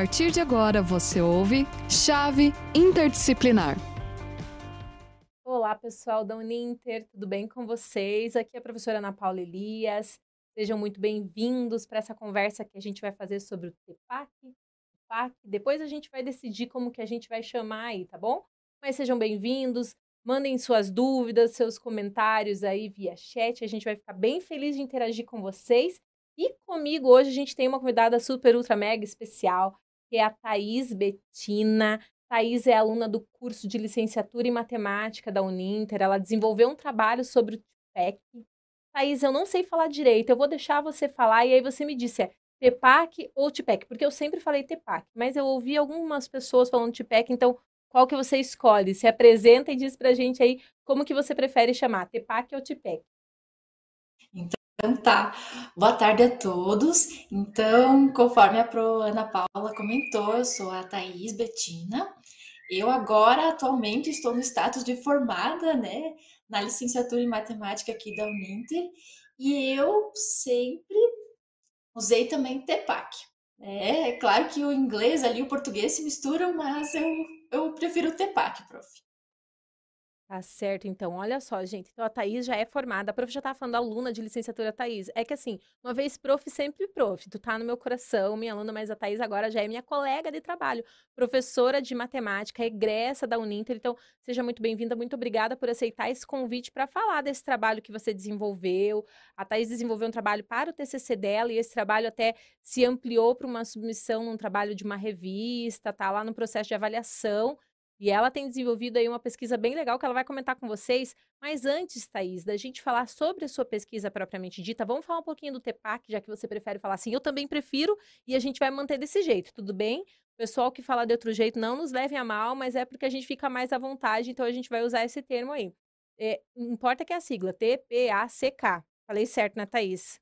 partir de agora você ouve Chave Interdisciplinar. Olá, pessoal da Uninter, tudo bem com vocês? Aqui é a professora Ana Paula Elias. Sejam muito bem-vindos para essa conversa que a gente vai fazer sobre o TEPAC, TEPAC. Depois a gente vai decidir como que a gente vai chamar aí, tá bom? Mas sejam bem-vindos. Mandem suas dúvidas, seus comentários aí via chat. A gente vai ficar bem feliz de interagir com vocês. E comigo hoje a gente tem uma convidada super, ultra, mega especial, que é a Thaís Betina. Thaís é aluna do curso de licenciatura em matemática da Uninter. Ela desenvolveu um trabalho sobre o TPEC. Thaís, eu não sei falar direito, eu vou deixar você falar e aí você me disse, é TEPAC ou TPEC? Porque eu sempre falei TEPAC, mas eu ouvi algumas pessoas falando TPEC, então qual que você escolhe? Se apresenta e diz pra gente aí como que você prefere chamar, TEPAC ou TPEC. Então, então tá, boa tarde a todos. Então, conforme a Pro Ana Paula comentou, eu sou a Thaís Betina. Eu agora, atualmente, estou no status de formada, né, na licenciatura em matemática aqui da Uninter, e eu sempre usei também TEPAC. É, é claro que o inglês ali, o português se misturam, mas eu, eu prefiro o TEPAC, prof. Tá certo, então. Olha só, gente. Então, a Thaís já é formada. A prof já tá falando aluna de licenciatura, Thaís. É que assim, uma vez prof, sempre prof. Tu tá no meu coração, minha aluna, mas a Thaís agora já é minha colega de trabalho. Professora de matemática, egressa da Uninter. Então, seja muito bem-vinda. Muito obrigada por aceitar esse convite para falar desse trabalho que você desenvolveu. A Thaís desenvolveu um trabalho para o TCC dela e esse trabalho até se ampliou para uma submissão num trabalho de uma revista, tá lá no processo de avaliação. E ela tem desenvolvido aí uma pesquisa bem legal que ela vai comentar com vocês. Mas antes, Thaís, da gente falar sobre a sua pesquisa propriamente dita, vamos falar um pouquinho do TEPAC, já que você prefere falar assim. Eu também prefiro e a gente vai manter desse jeito, tudo bem? O pessoal que fala de outro jeito, não nos levem a mal, mas é porque a gente fica mais à vontade, então a gente vai usar esse termo aí. É, importa que é a sigla, T-P-A-C-K. Falei certo, né, Thaís?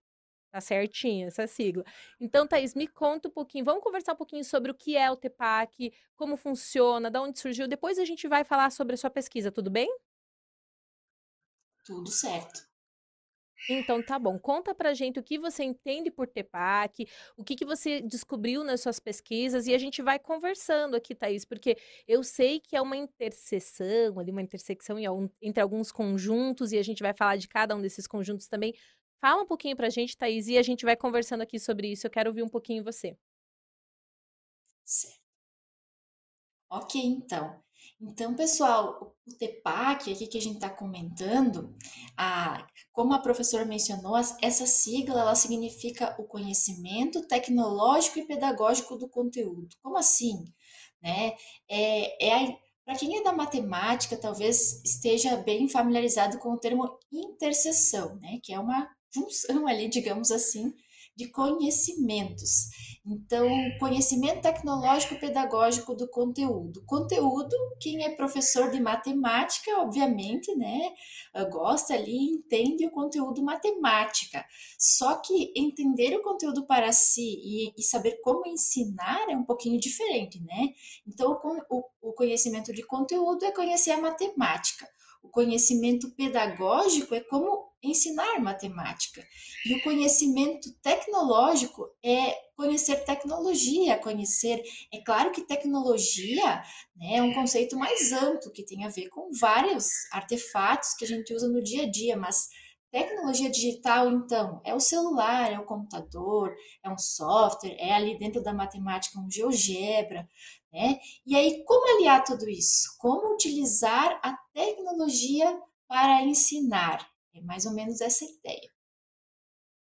Tá certinho essa sigla. Então, Thaís, me conta um pouquinho. Vamos conversar um pouquinho sobre o que é o TEPAC, como funciona, de onde surgiu. Depois a gente vai falar sobre a sua pesquisa, tudo bem? Tudo certo. Então, tá bom. Conta pra gente o que você entende por TEPAC, o que, que você descobriu nas suas pesquisas, e a gente vai conversando aqui, Thaís, porque eu sei que é uma interseção, ali, uma intersecção entre alguns conjuntos, e a gente vai falar de cada um desses conjuntos também. Fala um pouquinho pra gente, Thaís, e a gente vai conversando aqui sobre isso. Eu quero ouvir um pouquinho você. Certo. Ok, então. Então, pessoal, o TEPAC aqui que a gente está comentando, a, como a professora mencionou, essa sigla ela significa o conhecimento tecnológico e pedagógico do conteúdo. Como assim? Né? É, é para quem é da matemática, talvez esteja bem familiarizado com o termo interseção, né? que é uma junção ali, digamos assim, de conhecimentos. Então, conhecimento tecnológico pedagógico do conteúdo. Conteúdo, quem é professor de matemática, obviamente, né, gosta ali, entende o conteúdo matemática. Só que entender o conteúdo para si e, e saber como ensinar é um pouquinho diferente, né? Então, o, o conhecimento de conteúdo é conhecer a matemática. O conhecimento pedagógico é como ensinar matemática. E o conhecimento tecnológico é conhecer tecnologia, conhecer. É claro que tecnologia né, é um conceito mais amplo, que tem a ver com vários artefatos que a gente usa no dia a dia, mas Tecnologia digital, então, é o celular, é o computador, é um software, é ali dentro da matemática um GeoGebra, né? E aí, como aliar tudo isso? Como utilizar a tecnologia para ensinar? É mais ou menos essa ideia.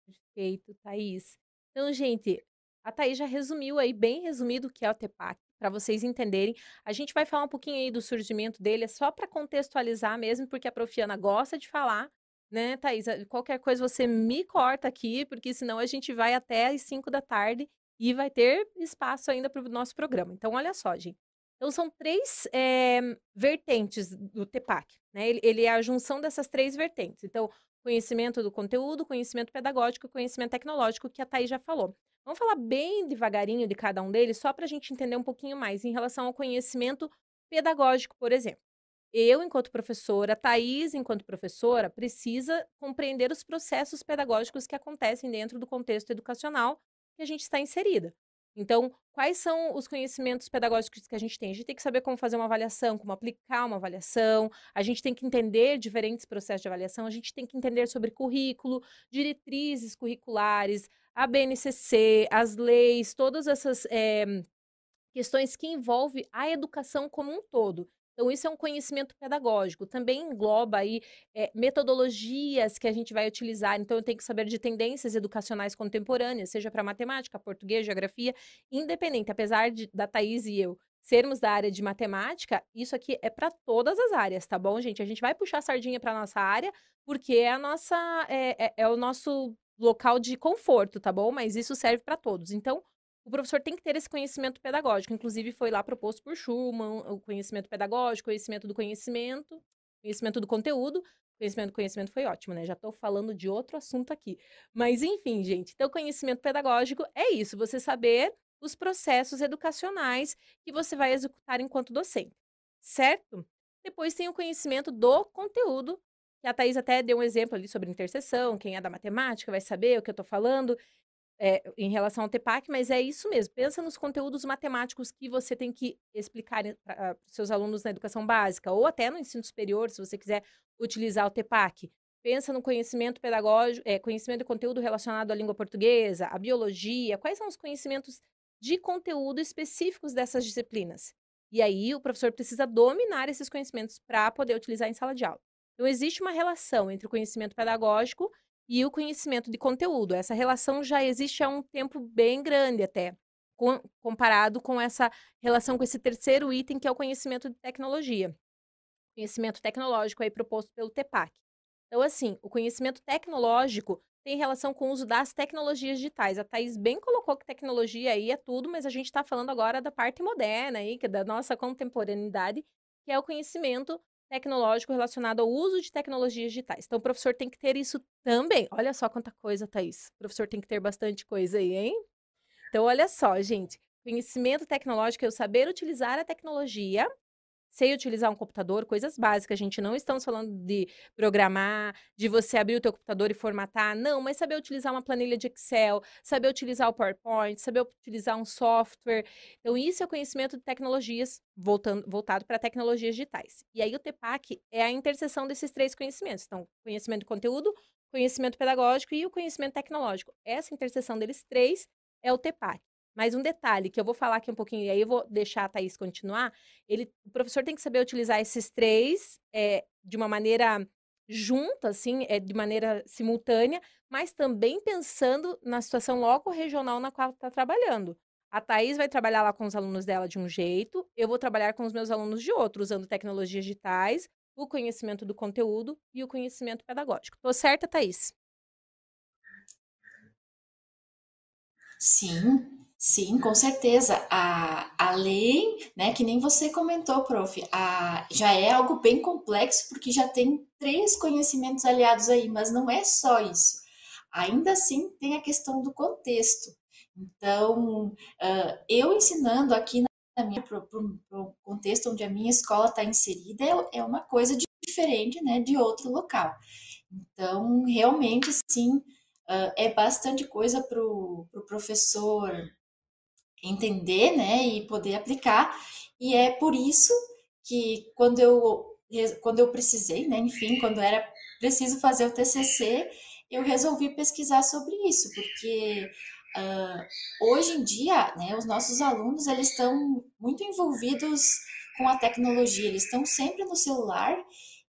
Perfeito, Thaís. Então, gente, a Thaís já resumiu aí, bem resumido, o que é o TEPAC, para vocês entenderem. A gente vai falar um pouquinho aí do surgimento dele, é só para contextualizar mesmo, porque a Profiana gosta de falar, né, Thaís? Qualquer coisa você me corta aqui, porque senão a gente vai até às 5 da tarde e vai ter espaço ainda para o nosso programa. Então, olha só, gente. Então, são três é, vertentes do TEPAC. Né? Ele, ele, é a junção dessas três vertentes. Então, conhecimento do conteúdo, conhecimento pedagógico e conhecimento tecnológico, que a Thaís já falou. Vamos falar bem devagarinho de cada um deles, só para a gente entender um pouquinho mais em relação ao conhecimento pedagógico, por exemplo eu, enquanto professora, Thais, enquanto professora, precisa compreender os processos pedagógicos que acontecem dentro do contexto educacional que a gente está inserida. Então, quais são os conhecimentos pedagógicos que a gente tem? A gente tem que saber como fazer uma avaliação, como aplicar uma avaliação, a gente tem que entender diferentes processos de avaliação, a gente tem que entender sobre currículo, diretrizes curriculares, a BNCC, as leis, todas essas é, questões que envolvem a educação como um todo. Então, isso é um conhecimento pedagógico. Também engloba aí é, metodologias que a gente vai utilizar. Então, eu tenho que saber de tendências educacionais contemporâneas, seja para matemática, português, geografia, independente. Apesar de, da Thaís e eu sermos da área de matemática, isso aqui é para todas as áreas, tá bom, gente? A gente vai puxar a sardinha para nossa área, porque é a nossa é, é, é o nosso local de conforto, tá bom? Mas isso serve para todos. Então, o professor tem que ter esse conhecimento pedagógico. Inclusive, foi lá proposto por Schumann, o conhecimento pedagógico, conhecimento do conhecimento, conhecimento do conteúdo. Conhecimento do conhecimento foi ótimo, né? Já estou falando de outro assunto aqui. Mas, enfim, gente, então, conhecimento pedagógico é isso, você saber os processos educacionais que você vai executar enquanto docente, certo? Depois tem o conhecimento do conteúdo, que a Thais até deu um exemplo ali sobre interseção, quem é da matemática vai saber o que eu estou falando é, em relação ao TEPAC, mas é isso mesmo. Pensa nos conteúdos matemáticos que você tem que explicar para os seus alunos na educação básica, ou até no ensino superior, se você quiser utilizar o TEPAC. Pensa no conhecimento pedagógico, é, conhecimento de conteúdo relacionado à língua portuguesa, à biologia, quais são os conhecimentos de conteúdo específicos dessas disciplinas. E aí o professor precisa dominar esses conhecimentos para poder utilizar em sala de aula. Então, existe uma relação entre o conhecimento pedagógico e o conhecimento de conteúdo. Essa relação já existe há um tempo bem grande até, com, comparado com essa relação com esse terceiro item, que é o conhecimento de tecnologia. Conhecimento tecnológico aí proposto pelo TEPAC. Então, assim, o conhecimento tecnológico tem relação com o uso das tecnologias digitais. A Thais bem colocou que tecnologia aí é tudo, mas a gente está falando agora da parte moderna aí, que é da nossa contemporaneidade, que é o conhecimento tecnológico relacionado ao uso de tecnologias digitais. Então, o professor tem que ter isso também. Olha só quanta coisa, Thaís. O professor tem que ter bastante coisa aí, hein? Então, olha só, gente. Conhecimento tecnológico é o saber utilizar a tecnologia sei utilizar um computador, coisas básicas. A gente não estamos falando de programar, de você abrir o teu computador e formatar, não, mas saber utilizar uma planilha de Excel, saber utilizar o PowerPoint, saber utilizar um software. Então, isso é o conhecimento de tecnologias voltando, voltado para tecnologias digitais. E aí o TEPAC é a interseção desses três conhecimentos. Então, conhecimento de conteúdo, conhecimento pedagógico e o conhecimento tecnológico. Essa interseção deles três é o TEPAC. Mas um detalhe que eu vou falar aqui um pouquinho, e aí eu vou deixar a Thaís continuar. Ele, o professor tem que saber utilizar esses três é, de uma maneira junta, assim, é, de maneira simultânea, mas também pensando na situação local regional na qual está trabalhando. A Thaís vai trabalhar lá com os alunos dela de um jeito, eu vou trabalhar com os meus alunos de outro, usando tecnologias digitais, o conhecimento do conteúdo e o conhecimento pedagógico. Tô certa, Thaís? Sim, Sim, com certeza. A, a lei, né, que nem você comentou, prof, a, já é algo bem complexo, porque já tem três conhecimentos aliados aí, mas não é só isso. Ainda assim, tem a questão do contexto. Então, uh, eu ensinando aqui na minha, pro, pro, pro contexto onde a minha escola está inserida, é, é uma coisa diferente, né, de outro local. Então, realmente, sim, uh, é bastante coisa para o pro professor entender, né, e poder aplicar. E é por isso que quando eu quando eu precisei, né, enfim, quando era preciso fazer o TCC, eu resolvi pesquisar sobre isso, porque uh, hoje em dia, né, os nossos alunos eles estão muito envolvidos com a tecnologia, eles estão sempre no celular.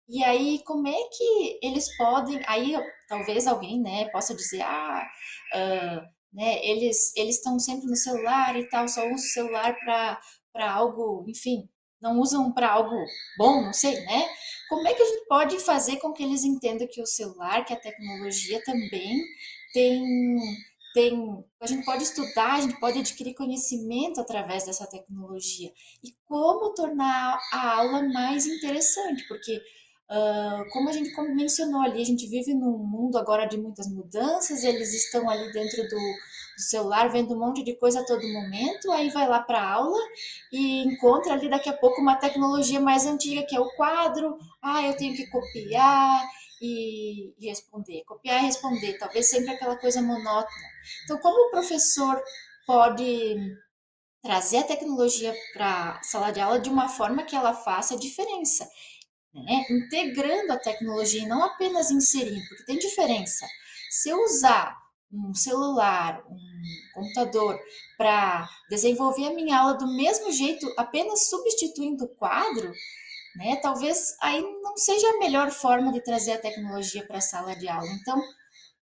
E aí, como é que eles podem? Aí, talvez alguém, né, possa dizer, ah, uh, né? Eles eles estão sempre no celular e tal, só usam o celular para algo, enfim, não usam para algo bom, não sei, né? Como é que a gente pode fazer com que eles entendam que o celular, que a tecnologia também tem tem, a gente pode estudar, a gente pode adquirir conhecimento através dessa tecnologia e como tornar a aula mais interessante, porque Uh, como a gente mencionou ali, a gente vive num mundo agora de muitas mudanças, eles estão ali dentro do, do celular vendo um monte de coisa a todo momento, aí vai lá para a aula e encontra ali daqui a pouco uma tecnologia mais antiga, que é o quadro, ah, eu tenho que copiar e, responder, copiar e responder, talvez sempre aquela coisa monótona. Então, como o professor pode trazer a tecnologia para a sala de aula de uma forma que ela faça diferença, né? integrando a tecnologia e não apenas inserindo, porque tem diferença. Se eu usar um celular, um computador para desenvolver a minha aula do mesmo jeito, apenas substituindo o quadro, né? Talvez aí não seja a melhor forma de trazer a tecnologia para a sala de aula. Então,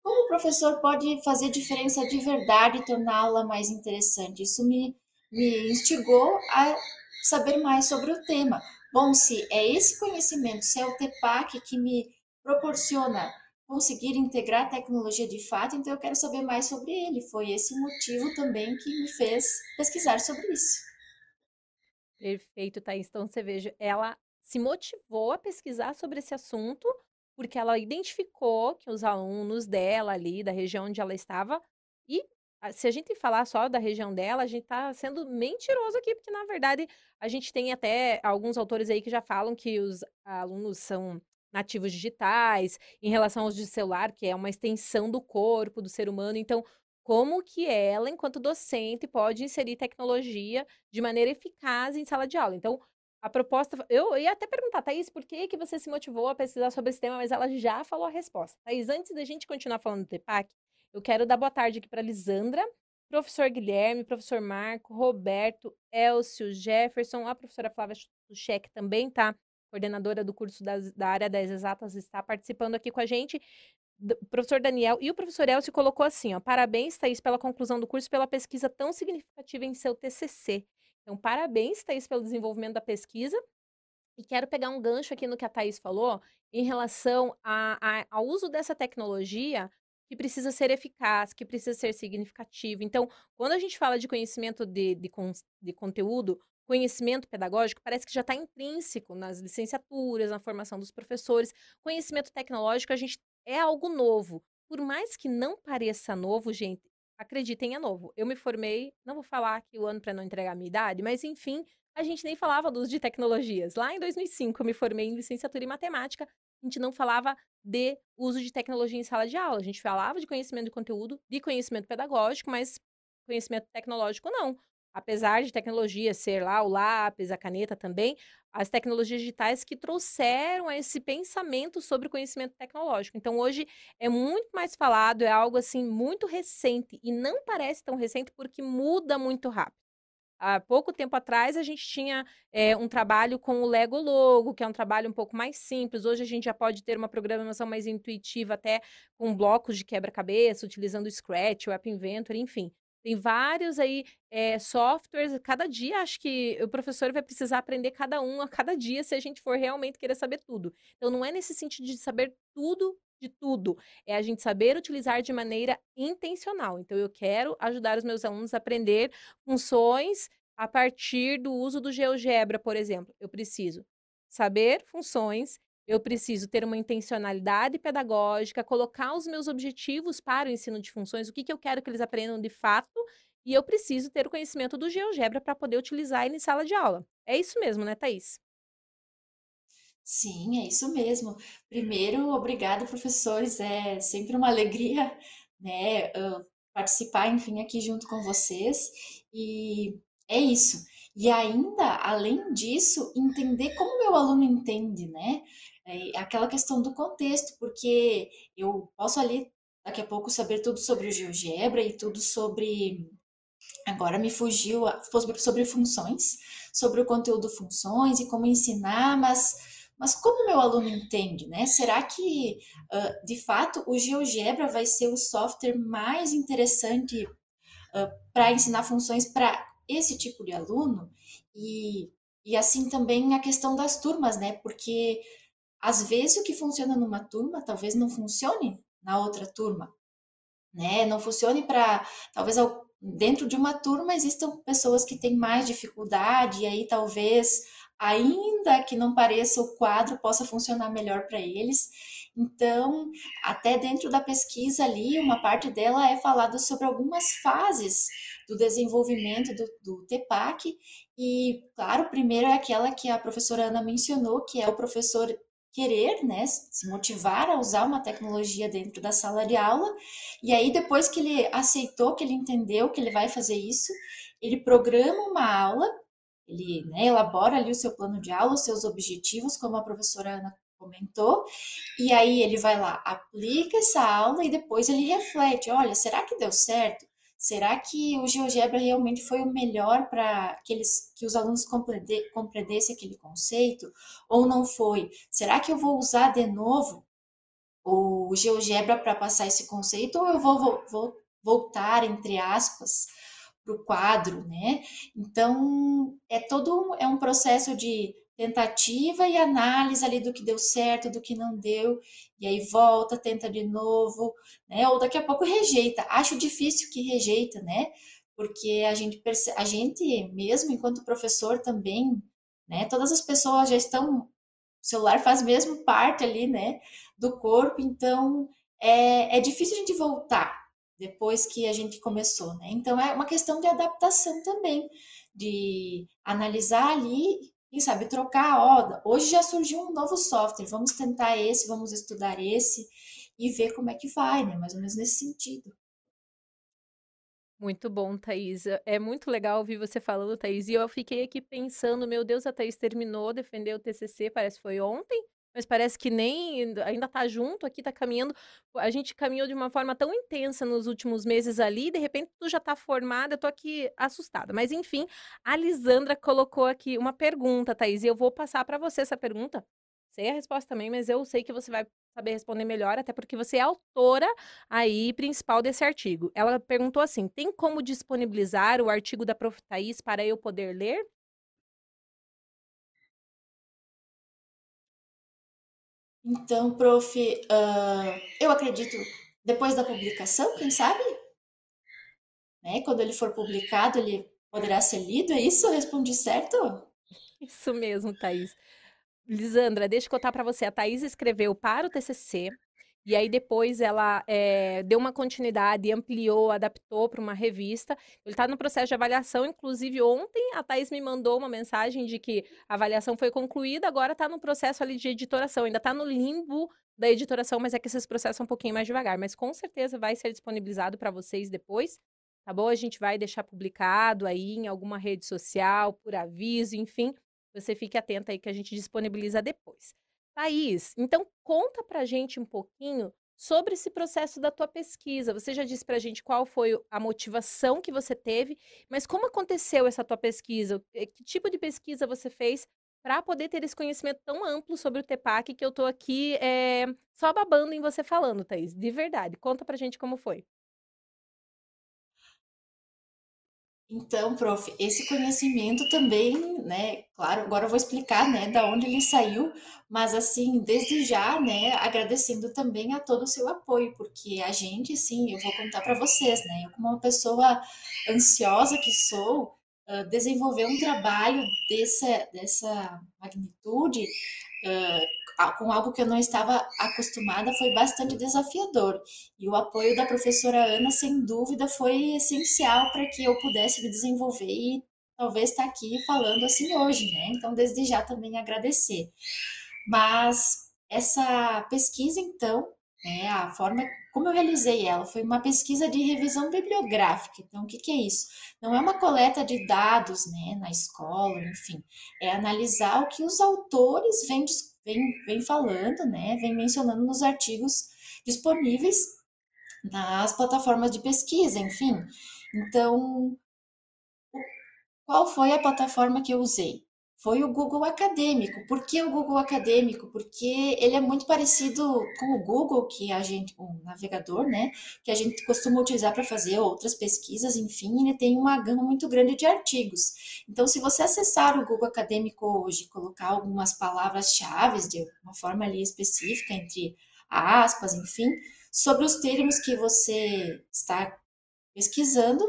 como o professor pode fazer diferença de verdade e tornar a aula mais interessante? Isso me, me instigou a saber mais sobre o tema. Bom, se é esse conhecimento, se é o TEPAC que me proporciona conseguir integrar a tecnologia de fato, então eu quero saber mais sobre ele. Foi esse motivo também que me fez pesquisar sobre isso. Perfeito, Thaís. Então você veja, ela se motivou a pesquisar sobre esse assunto porque ela identificou que os alunos dela ali, da região onde ela estava, e se a gente falar só da região dela, a gente está sendo mentiroso aqui, porque na verdade a gente tem até alguns autores aí que já falam que os alunos são nativos digitais, em relação aos de celular, que é uma extensão do corpo do ser humano. Então, como que ela, enquanto docente, pode inserir tecnologia de maneira eficaz em sala de aula? Então, a proposta. Eu ia até perguntar, Thaís, por que, que você se motivou a pesquisar sobre esse tema, mas ela já falou a resposta. Thaís, antes da gente continuar falando do TEPAC, eu quero dar boa tarde aqui para Lisandra, professor Guilherme, professor Marco, Roberto, Elcio, Jefferson, a professora Flávia Tuchek também tá, coordenadora do curso das, da área das exatas, está participando aqui com a gente. O professor Daniel e o professor Elcio colocou assim, ó, parabéns, Thaís, pela conclusão do curso, pela pesquisa tão significativa em seu TCC. Então, parabéns, Thaís, pelo desenvolvimento da pesquisa. E quero pegar um gancho aqui no que a Thaís falou em relação ao uso dessa tecnologia que precisa ser eficaz, que precisa ser significativo. Então, quando a gente fala de conhecimento de, de, de conteúdo, conhecimento pedagógico, parece que já está intrínseco nas licenciaturas, na formação dos professores. Conhecimento tecnológico, a gente é algo novo. Por mais que não pareça novo, gente, acreditem, é novo. Eu me formei, não vou falar aqui o ano para não entregar a minha idade, mas enfim, a gente nem falava do uso de tecnologias. Lá em 2005, eu me formei em licenciatura em matemática, a gente não falava de uso de tecnologia em sala de aula. A gente falava de conhecimento de conteúdo, de conhecimento pedagógico, mas conhecimento tecnológico não apesar de tecnologia ser lá o lápis, a caneta também, as tecnologias digitais que trouxeram esse pensamento sobre o conhecimento tecnológico. Então, hoje é muito mais falado, é algo assim muito recente e não parece tão recente porque muda muito rápido. Há pouco tempo atrás, a gente tinha é, um trabalho com o Lego Logo, que é um trabalho um pouco mais simples. Hoje, a gente já pode ter uma programação mais intuitiva, até com blocos de quebra-cabeça, utilizando o Scratch, o App Inventor, enfim. Tem vários aí é, softwares, cada dia acho que o professor vai precisar aprender cada um a cada dia se a gente for realmente querer saber tudo. Então não é nesse sentido de saber tudo de tudo, é a gente saber utilizar de maneira intencional. Então eu quero ajudar os meus alunos a aprender funções a partir do uso do GeoGebra, por exemplo. Eu preciso saber funções eu preciso ter uma intencionalidade pedagógica, colocar os meus objetivos para o ensino de funções, o que, que eu quero que eles aprendam de fato, e eu preciso ter o conhecimento do GeoGebra para poder utilizar ele em sala de aula. É isso mesmo, né, Thaís? Sim, é isso mesmo. Primeiro, obrigada, professores. É sempre uma alegria, né, participar, enfim, aqui junto com vocês. E é isso. E ainda, além disso, entender como meu aluno entende, né? É aquela questão do contexto, porque eu posso ali daqui a pouco saber tudo sobre o GeoGebra e tudo sobre. Agora me fugiu sobre funções, sobre o conteúdo funções e como ensinar, mas, mas como meu aluno entende, né? Será que uh, de fato o GeoGebra vai ser o software mais interessante uh, para ensinar funções para esse tipo de aluno? E, e assim também a questão das turmas, né? Porque às vezes o que funciona numa turma talvez não funcione na outra turma, né? Não funcione para talvez dentro de uma turma existam pessoas que têm mais dificuldade e aí talvez ainda que não pareça o quadro possa funcionar melhor para eles. Então, até dentro da pesquisa ali, uma parte dela é falada sobre algumas fases do desenvolvimento do, do TEPAC. E, claro, primeiro é aquela que a professora Ana mencionou, que é o professor querer, né, se motivar a usar uma tecnologia dentro da sala de aula. E aí, depois que ele aceitou, que ele entendeu que ele vai fazer isso, ele programa uma aula, ele né, elabora ali o seu plano de aula, os seus objetivos, como a professora Ana comentou, e aí ele vai lá, aplica essa aula e depois ele reflete, olha, será que deu certo? Será que o GeoGebra realmente foi o melhor para que, que os alunos compreendessem aquele conceito? Ou não foi? Será que eu vou usar de novo o GeoGebra para passar esse conceito? Ou eu vou, vou, vou voltar, entre aspas, para o quadro, né? Então, é todo um, é um processo de tentativa e análise ali do que deu certo, do que não deu, e aí volta, tenta de novo, né? Ou daqui a pouco rejeita. Acho difícil que rejeita, né? Porque a gente a gente mesmo enquanto professor também, né? Todas as pessoas já estão o celular faz mesmo parte ali, né, do corpo, então é, é difícil a gente voltar depois que a gente começou, né? Então é uma questão de adaptação também, de analisar ali quem sabe trocar, ó, hoje já surgiu um novo software, vamos tentar esse, vamos estudar esse e ver como é que vai, né? Mais ou menos nesse sentido. Muito bom, Thaís. É muito legal ouvir você falando, Thaís. E eu fiquei aqui pensando, meu Deus, a Thaís terminou, defendeu o TCC, parece que foi ontem mas parece que nem ainda tá junto aqui, tá caminhando. A gente caminhou de uma forma tão intensa nos últimos meses ali, de repente tu já tá formada, eu tô aqui assustada. Mas enfim, a Lisandra colocou aqui uma pergunta, Thaís, e eu vou passar para você essa pergunta. Sei a resposta também, mas eu sei que você vai saber responder melhor, até porque você é autora aí principal desse artigo. Ela perguntou assim: tem como disponibilizar o artigo da Prof. Thaís para eu poder ler? Então, prof, uh, eu acredito depois da publicação, quem sabe? Né? Quando ele for publicado, ele poderá ser lido, é isso? Eu respondi certo? Isso mesmo, Thaís. Lisandra, deixa eu contar para você. A Thaís escreveu para o TCC e aí depois ela é, deu uma continuidade, ampliou, adaptou para uma revista. Ele está no processo de avaliação, inclusive ontem a Thaís me mandou uma mensagem de que a avaliação foi concluída, agora está no processo ali de editoração, ainda está no limbo da editoração, mas é que esses processos são um pouquinho mais devagar. Mas com certeza vai ser disponibilizado para vocês depois, tá bom? A gente vai deixar publicado aí em alguma rede social, por aviso, enfim. Você fique atento aí que a gente disponibiliza depois. Thaís, então conta pra gente um pouquinho sobre esse processo da tua pesquisa. Você já disse pra gente qual foi a motivação que você teve, mas como aconteceu essa tua pesquisa? Eh, que tipo de pesquisa você fez para poder ter esse conhecimento tão amplo sobre o TEPAC que eu tô aqui é, só babando em você falando, Thaís? De verdade, conta pra gente como foi. Então, prof, esse conhecimento também, né, claro, agora eu vou explicar, né, da onde ele saiu, mas assim, desde já, né, agradecendo também a todo o seu apoio, porque a gente, sim, eu vou contar para vocês, né, eu como uma pessoa ansiosa que sou, desenvolver um trabalho dessa, dessa magnitude, uh, com algo que eu não estava acostumada foi bastante desafiador. E o apoio da professora Ana, sem dúvida, foi essencial para que eu pudesse me desenvolver e talvez estar tá aqui falando assim hoje, né? Então, desde já também agradecer. Mas essa pesquisa, então, né, a forma como eu realizei ela foi uma pesquisa de revisão bibliográfica. Então, o que, que é isso? Não é uma coleta de dados né, na escola, enfim, é analisar o que os autores vêm vem, vem falando, né, vem mencionando nos artigos disponíveis nas plataformas de pesquisa, enfim. Então, qual foi a plataforma que eu usei? Foi o Google Acadêmico. Por que o Google Acadêmico? Porque ele é muito parecido com o Google, que a gente, o navegador, né, que a gente costuma utilizar para fazer outras pesquisas, enfim, ele tem uma gama muito grande de artigos. Então, se você acessar o Google Acadêmico hoje, colocar algumas palavras-chave de uma forma ali específica, entre aspas, enfim, sobre os termos que você está pesquisando,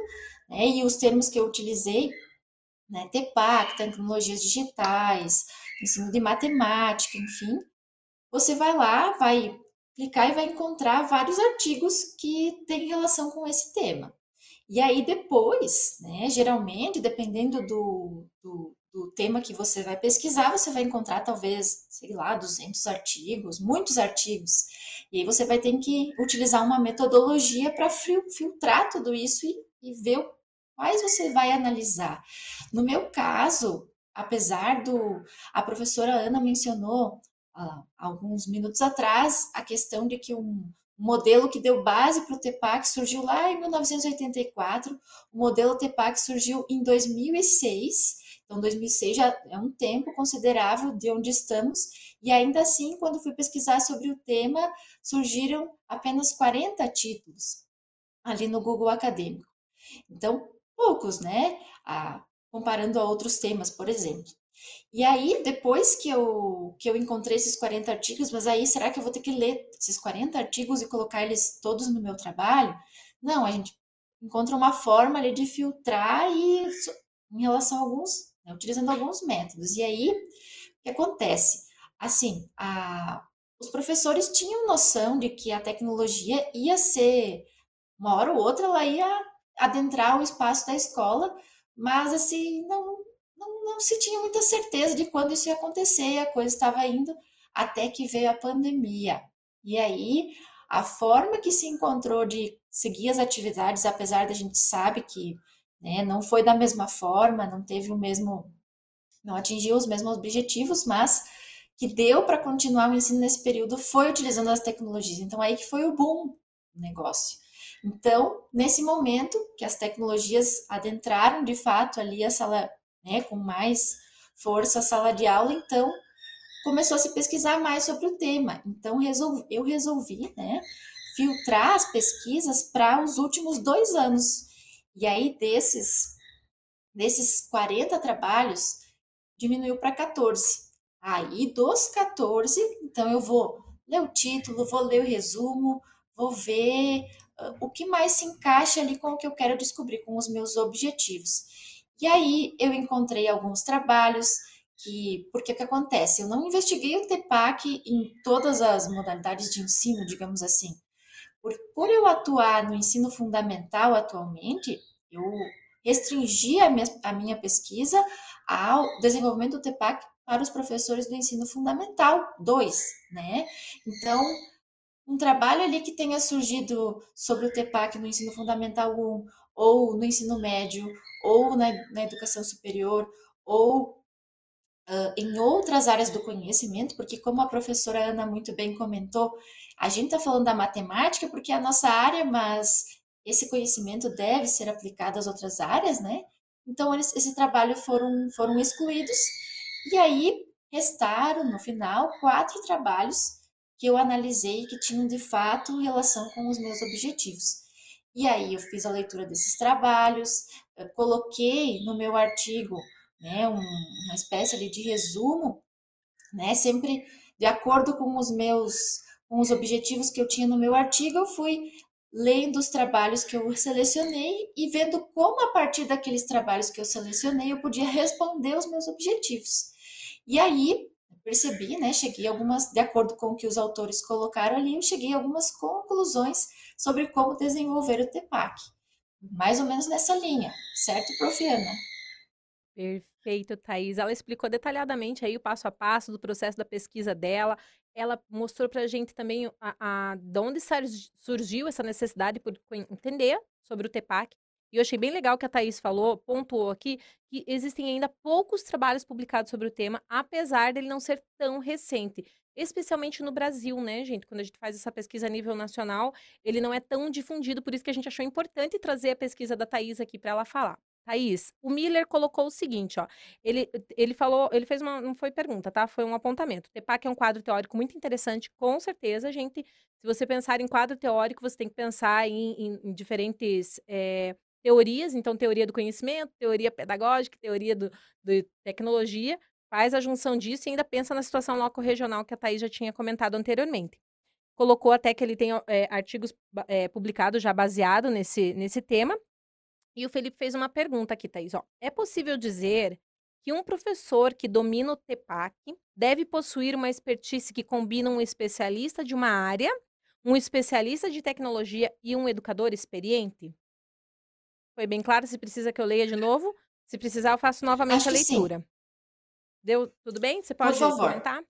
né, e os termos que eu utilizei né, TEPAC, tecnologias digitais, ensino de matemática, enfim, você vai lá, vai clicar e vai encontrar vários artigos que têm relação com esse tema. E aí depois, né, geralmente, dependendo do, do, do, tema que você vai pesquisar, você vai encontrar talvez, sei lá, 200 artigos, muitos artigos. E aí você vai ter que utilizar uma metodologia para filtrar tudo isso e, e ver quais você vai analisar. No meu caso, apesar do... A professora Ana mencionou uh, alguns minutos atrás a questão de que um modelo que deu base para o TEPAC surgiu lá em 1984, o modelo TEPAC surgiu em 2006, então 2006 já é um tempo considerável de onde estamos, e ainda assim, quando fui pesquisar sobre o tema, surgiram apenas 40 títulos ali no Google Acadêmico. Então, poucos, né? Ah, comparando a outros temas, por exemplo. E aí, depois que eu, que eu encontrei esses 40 artigos, mas aí será que eu vou ter que ler esses 40 artigos e colocar eles todos no meu trabalho? Não, a gente encontra uma forma ali de filtrar e em relação a alguns, né, utilizando alguns métodos. E aí, o que acontece? Assim, a, os professores tinham noção de que a tecnologia ia ser, uma hora ou outra, ela ia adentrar o espaço da escola, mas assim, não, não, não se tinha muita certeza de quando isso ia acontecer, a coisa estava indo até que veio a pandemia. E aí, a forma que se encontrou de seguir as atividades, apesar da gente sabe que né, não foi da mesma forma, não teve o mesmo, não atingiu os mesmos objetivos, mas que deu para continuar o ensino nesse período foi utilizando as tecnologias. Então, aí que foi o boom do negócio. Então, nesse momento que as tecnologias adentraram de fato ali a sala né, com mais força a sala de aula, então começou a se pesquisar mais sobre o tema. Então resolvi, eu resolvi né, filtrar as pesquisas para os últimos dois anos. E aí desses, desses 40 trabalhos, diminuiu para 14. Aí dos 14, então eu vou ler o título, vou ler o resumo, vou ver o que mais se encaixa ali com o que eu quero descobrir, com os meus objetivos. E aí eu encontrei alguns trabalhos que, porque o que acontece? Eu não investiguei o TEPAC em todas as modalidades de ensino, digamos assim. Por, por eu atuar no ensino fundamental atualmente, eu restringi a minha, a minha pesquisa ao desenvolvimento do TEPAC para os professores do ensino fundamental 2, né? Então, um trabalho ali que tenha surgido sobre o TEPAC no ensino fundamental 1 ou no ensino médio ou na, na educação superior, ou uh, em outras áreas do conhecimento, porque, como a professora Ana muito bem comentou, a gente está falando da matemática porque é a nossa área, mas esse conhecimento deve ser aplicado às outras áreas, né? Então, eles, esse trabalho foram, foram excluídos, e aí restaram, no final, quatro trabalhos que eu analisei que tinham de fato relação com os meus objetivos. E aí eu fiz a leitura desses trabalhos, coloquei no meu artigo né, um, uma espécie de resumo, né, sempre de acordo com os meus com os objetivos que eu tinha no meu artigo, eu fui lendo os trabalhos que eu selecionei e vendo como a partir daqueles trabalhos que eu selecionei eu podia responder os meus objetivos. E aí percebi, né, cheguei algumas, de acordo com o que os autores colocaram ali, eu cheguei a algumas conclusões sobre como desenvolver o TEPAC mais ou menos nessa linha, certo, Profiana? Perfeito, Thaís. Ela explicou detalhadamente aí o passo a passo do processo da pesquisa dela. Ela mostrou para a gente também a, a, de onde surgiu essa necessidade por entender sobre o TEPAC. E eu achei bem legal que a Thaís falou, pontuou aqui, que existem ainda poucos trabalhos publicados sobre o tema, apesar dele não ser tão recente especialmente no Brasil, né, gente? Quando a gente faz essa pesquisa a nível nacional, ele não é tão difundido, por isso que a gente achou importante trazer a pesquisa da Thaís aqui para ela falar. Thaís, o Miller colocou o seguinte, ó. Ele, ele falou, ele fez uma. Não foi pergunta, tá? Foi um apontamento. O TEPAC é um quadro teórico muito interessante, com certeza, gente. Se você pensar em quadro teórico, você tem que pensar em, em, em diferentes é, teorias, então, teoria do conhecimento, teoria pedagógica, teoria do, do tecnologia faz a junção disso e ainda pensa na situação loco-regional que a Thaís já tinha comentado anteriormente. Colocou até que ele tem é, artigos é, publicados já baseado nesse, nesse tema. E o Felipe fez uma pergunta aqui, Thaís. Ó, é possível dizer que um professor que domina o TEPAC deve possuir uma expertise que combina um especialista de uma área, um especialista de tecnologia e um educador experiente? Foi bem claro? Se precisa que eu leia de novo? Se precisar, eu faço novamente Acho a que sim. leitura. Deu tudo bem? Você pode comentar?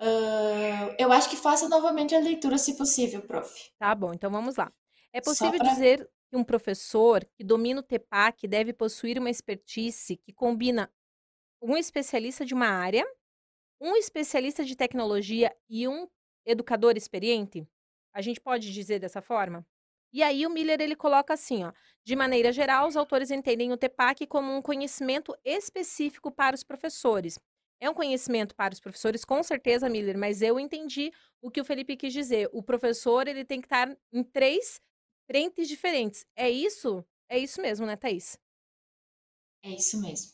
Ah, eu acho que faça novamente a leitura, se possível, prof. Tá bom, então vamos lá. É possível para. dizer que um professor que domina o TEPAC deve possuir uma expertise que combina um especialista de uma área, um especialista de tecnologia e um educador experiente? A gente pode dizer dessa forma? E aí o Miller ele coloca assim, ó, de maneira geral, os autores entendem o TEPAC como um conhecimento específico para os professores. É um conhecimento para os professores, com certeza, Miller, mas eu entendi o que o Felipe quis dizer. O professor ele tem que estar em três frentes diferentes. É isso? É isso mesmo, né, Thaís? É isso mesmo.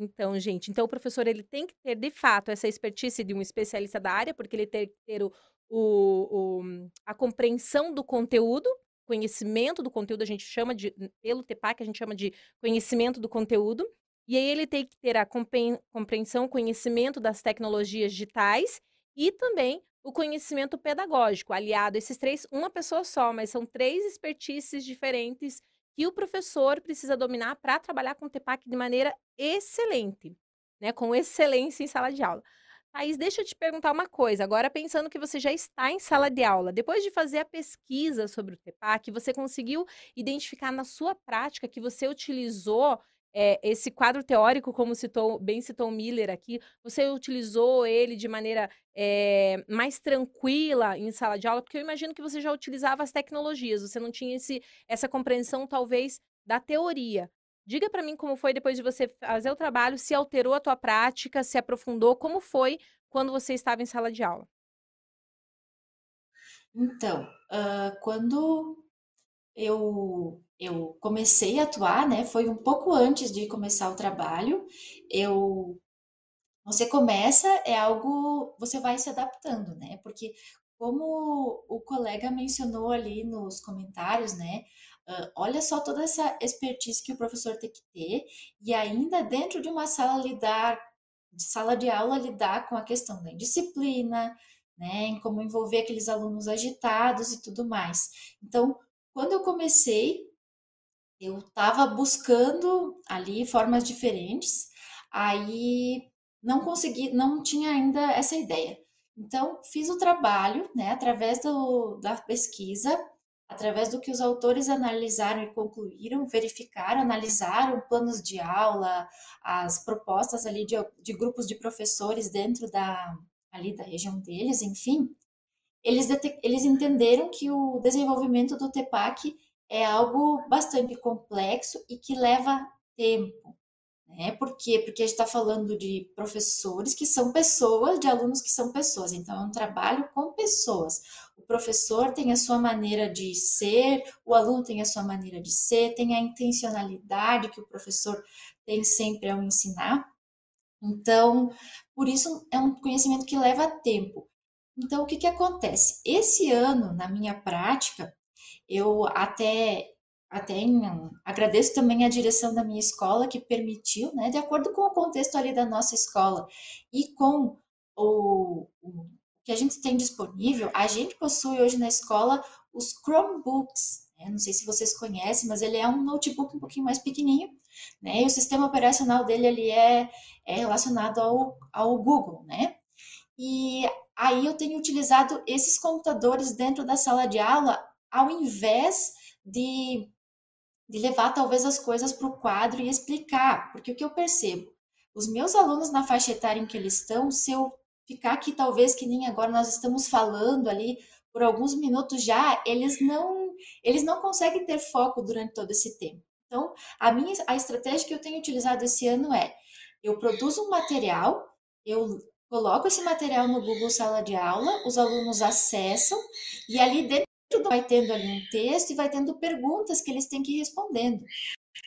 Então, gente, então o professor ele tem que ter de fato essa expertise de um especialista da área, porque ele tem que ter o, o, o- a compreensão do conteúdo, conhecimento do conteúdo, a gente chama de, pelo TEPAC, a gente chama de conhecimento do conteúdo, e aí ele tem que ter a compre- compreensão, conhecimento das tecnologias digitais e também o conhecimento pedagógico, aliado esses três, uma pessoa só, mas são três expertises diferentes que o professor precisa dominar para trabalhar com o TEPAC de maneira excelente, né? Com excelência em sala de aula. Thaís, deixa eu te perguntar uma coisa. Agora, pensando que você já está em sala de aula, depois de fazer a pesquisa sobre o TEPAC, você conseguiu identificar na sua prática que você utilizou eh, esse quadro teórico, como citou, bem citou Miller aqui, você utilizou ele de maneira eh, mais tranquila em sala de aula? Porque eu imagino que você já utilizava as tecnologias, você não tinha esse, essa compreensão, talvez, da teoria. Diga para mim como foi depois de você fazer o trabalho, se alterou a tua prática, se aprofundou, como foi quando você estava em sala de aula? Então, ah, quando eu, eu comecei a atuar, né, foi um pouco antes de começar o trabalho. Eu, você começa, é algo, você vai se adaptando, né? Porque como o colega mencionou ali nos comentários, né? Ah, olha só toda essa expertise que o professor tem que ter, e ainda dentro de uma sala lidar, de sala de aula lidar com a questão da indisciplina, né? Em como envolver aqueles alunos agitados e tudo mais. Então, quando eu comecei, eu estava buscando ali formas diferentes, aí não consegui, não tinha ainda essa ideia. Então, fiz o trabalho, né, através do, da pesquisa, através do que os autores analisaram e concluíram, verificaram, analisaram planos de aula, as propostas ali de, de grupos de professores dentro da, ali da região deles, enfim, eles, eles entenderam que o desenvolvimento do TEPAC é algo bastante complexo e que leva tempo. Né? Por quê? Porque a gente está falando de professores que são pessoas, de alunos que são pessoas. Então, é um trabalho com pessoas. O professor tem a sua maneira de ser, o aluno tem a sua maneira de ser, tem a intencionalidade que o professor tem sempre ao ensinar. Então, por isso é um conhecimento que leva tempo. Então, o que, que acontece? Esse ano, na minha prática, eu até, em, agradeço também a direção da minha escola que permitiu, né, de acordo com o contexto ali da nossa escola e com o, o que a gente tem disponível, a gente possui hoje na escola os Chromebooks. Né? Não sei se vocês conhecem, mas ele é um notebook um pouquinho mais pequenininho, né? E o sistema operacional dele ali é, é relacionado ao, ao Google, né? E aí eu tenho utilizado esses computadores dentro da sala de aula ao invés de, de levar talvez as coisas para o quadro e explicar, porque o que eu percebo, os meus alunos na faixa etária em que eles estão, se eu ficar aqui talvez que nem agora nós estamos falando ali por alguns minutos já, eles não eles não conseguem ter foco durante todo esse tempo. Então, a minha a estratégia que eu tenho utilizado esse ano é eu produzo um material, eu coloco esse material no Google Sala de Aula, os alunos acessam e ali dentro vai tendo ali um texto e vai tendo perguntas que eles têm que ir respondendo.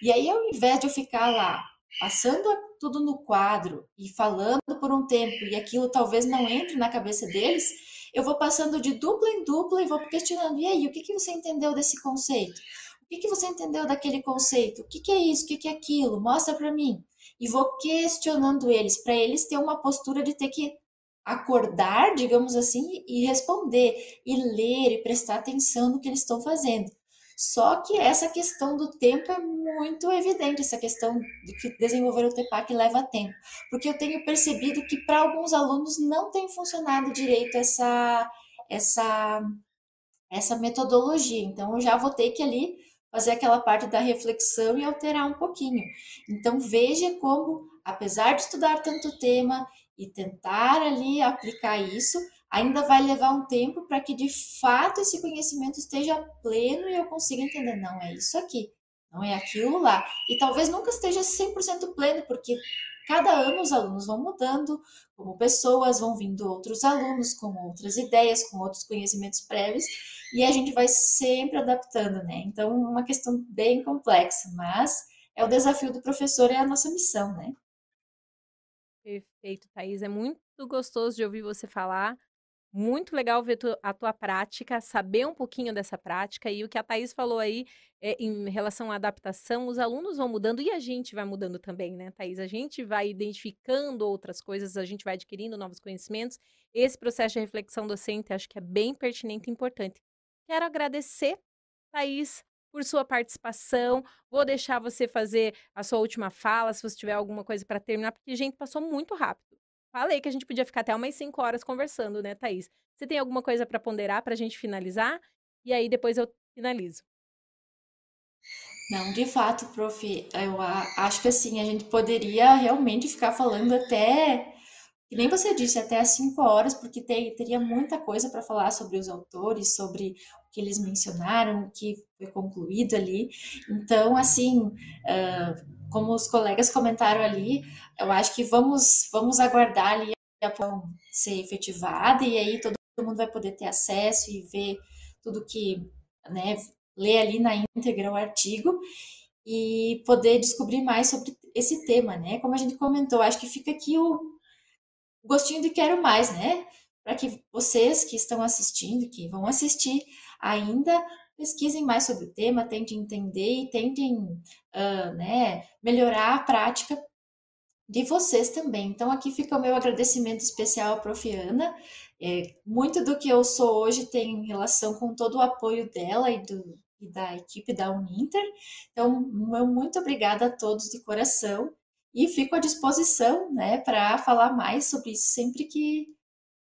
E aí, ao invés de eu ficar lá passando tudo no quadro e falando por um tempo e aquilo talvez não entre na cabeça deles, eu vou passando de dupla em dupla e vou questionando: e aí, o que, que você entendeu desse conceito? O que, que você entendeu daquele conceito? O que, que é isso? O que, que é aquilo? Mostra para mim. E vou questionando eles, para eles ter uma postura de ter que acordar, digamos assim, e responder, e ler, e prestar atenção no que eles estão fazendo. Só que essa questão do tempo é muito evidente, essa questão de que desenvolver o TEPAC leva tempo, porque eu tenho percebido que para alguns alunos não tem funcionado direito essa, essa, essa metodologia. Então, eu já vou ter que ali fazer aquela parte da reflexão e alterar um pouquinho. Então, veja como, apesar de estudar tanto tema e tentar ali aplicar isso, ainda vai levar um tempo para que de fato esse conhecimento esteja pleno e eu consiga entender, não é isso aqui, não é aquilo lá. E talvez nunca esteja 100% pleno, porque cada ano os alunos vão mudando como pessoas, vão vindo outros alunos com outras ideias, com outros conhecimentos prévios, e a gente vai sempre adaptando, né? Então, uma questão bem complexa, mas é o desafio do professor, é a nossa missão, né? Perfeito, Thaís. É muito gostoso de ouvir você falar. Muito legal ver tu, a tua prática, saber um pouquinho dessa prática. E o que a Thaís falou aí é, em relação à adaptação, os alunos vão mudando e a gente vai mudando também, né, Thaís? A gente vai identificando outras coisas, a gente vai adquirindo novos conhecimentos. Esse processo de reflexão docente acho que é bem pertinente e importante. Quero agradecer, Thaís, por sua participação. Vou deixar você fazer a sua última fala, se você tiver alguma coisa para terminar, porque, gente, passou muito rápido. Falei que a gente podia ficar até umas 5 horas conversando, né, Thaís? Você tem alguma coisa para ponderar para a gente finalizar? E aí depois eu finalizo. Não, de fato, prof, eu acho que assim, a gente poderia realmente ficar falando até, que nem você disse, até às 5 horas, porque teria muita coisa para falar sobre os autores, sobre que eles mencionaram, que foi concluído ali. Então, assim, uh, como os colegas comentaram ali, eu acho que vamos, vamos aguardar ali a plão ser efetivada e aí todo mundo vai poder ter acesso e ver tudo que, né, ler ali na íntegra o artigo e poder descobrir mais sobre esse tema, né? Como a gente comentou, acho que fica aqui o gostinho de quero mais, né? Para que vocês que estão assistindo, que vão assistir ainda, pesquisem mais sobre o tema, tentem entender e tentem uh, né, melhorar a prática de vocês também. Então, aqui fica o meu agradecimento especial à Prof. Ana. É, muito do que eu sou hoje tem relação com todo o apoio dela e, do, e da equipe da Uninter. Então, muito obrigada a todos de coração e fico à disposição né, para falar mais sobre isso sempre que,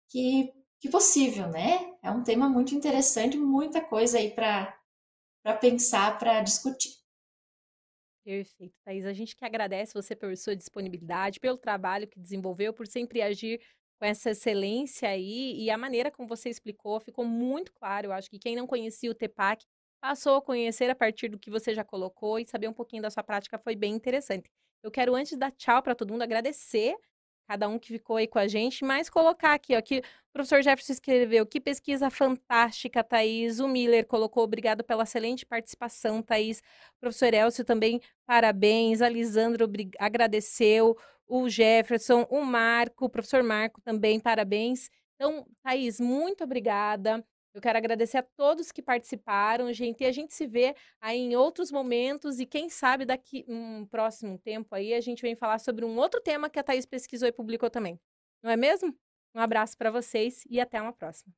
que que possível, né? É um tema muito interessante, muita coisa aí para pensar, para discutir. Perfeito, Thais. A gente que agradece você por sua disponibilidade, pelo trabalho que desenvolveu, por sempre agir com essa excelência aí e a maneira como você explicou ficou muito claro. Eu acho que quem não conhecia o TEPAC passou a conhecer a partir do que você já colocou e saber um pouquinho da sua prática foi bem interessante. Eu quero, antes de dar tchau para todo mundo, agradecer cada um que ficou aí com a gente, mas colocar aqui, ó, que o professor Jefferson escreveu, que pesquisa fantástica, Thaís. O Miller colocou, obrigado pela excelente participação, Thaís. O professor Elcio também, parabéns. A Lisandra agradeceu. O Jefferson, o Marco, o professor Marco também, parabéns. Então, Thaís, muito obrigada. Eu quero agradecer a todos que participaram, gente, e a gente se vê aí em outros momentos e quem sabe daqui um próximo tempo aí a gente vem falar sobre um outro tema que a Thaís pesquisou e publicou também. Não é mesmo? Um abraço para vocês e até uma próxima.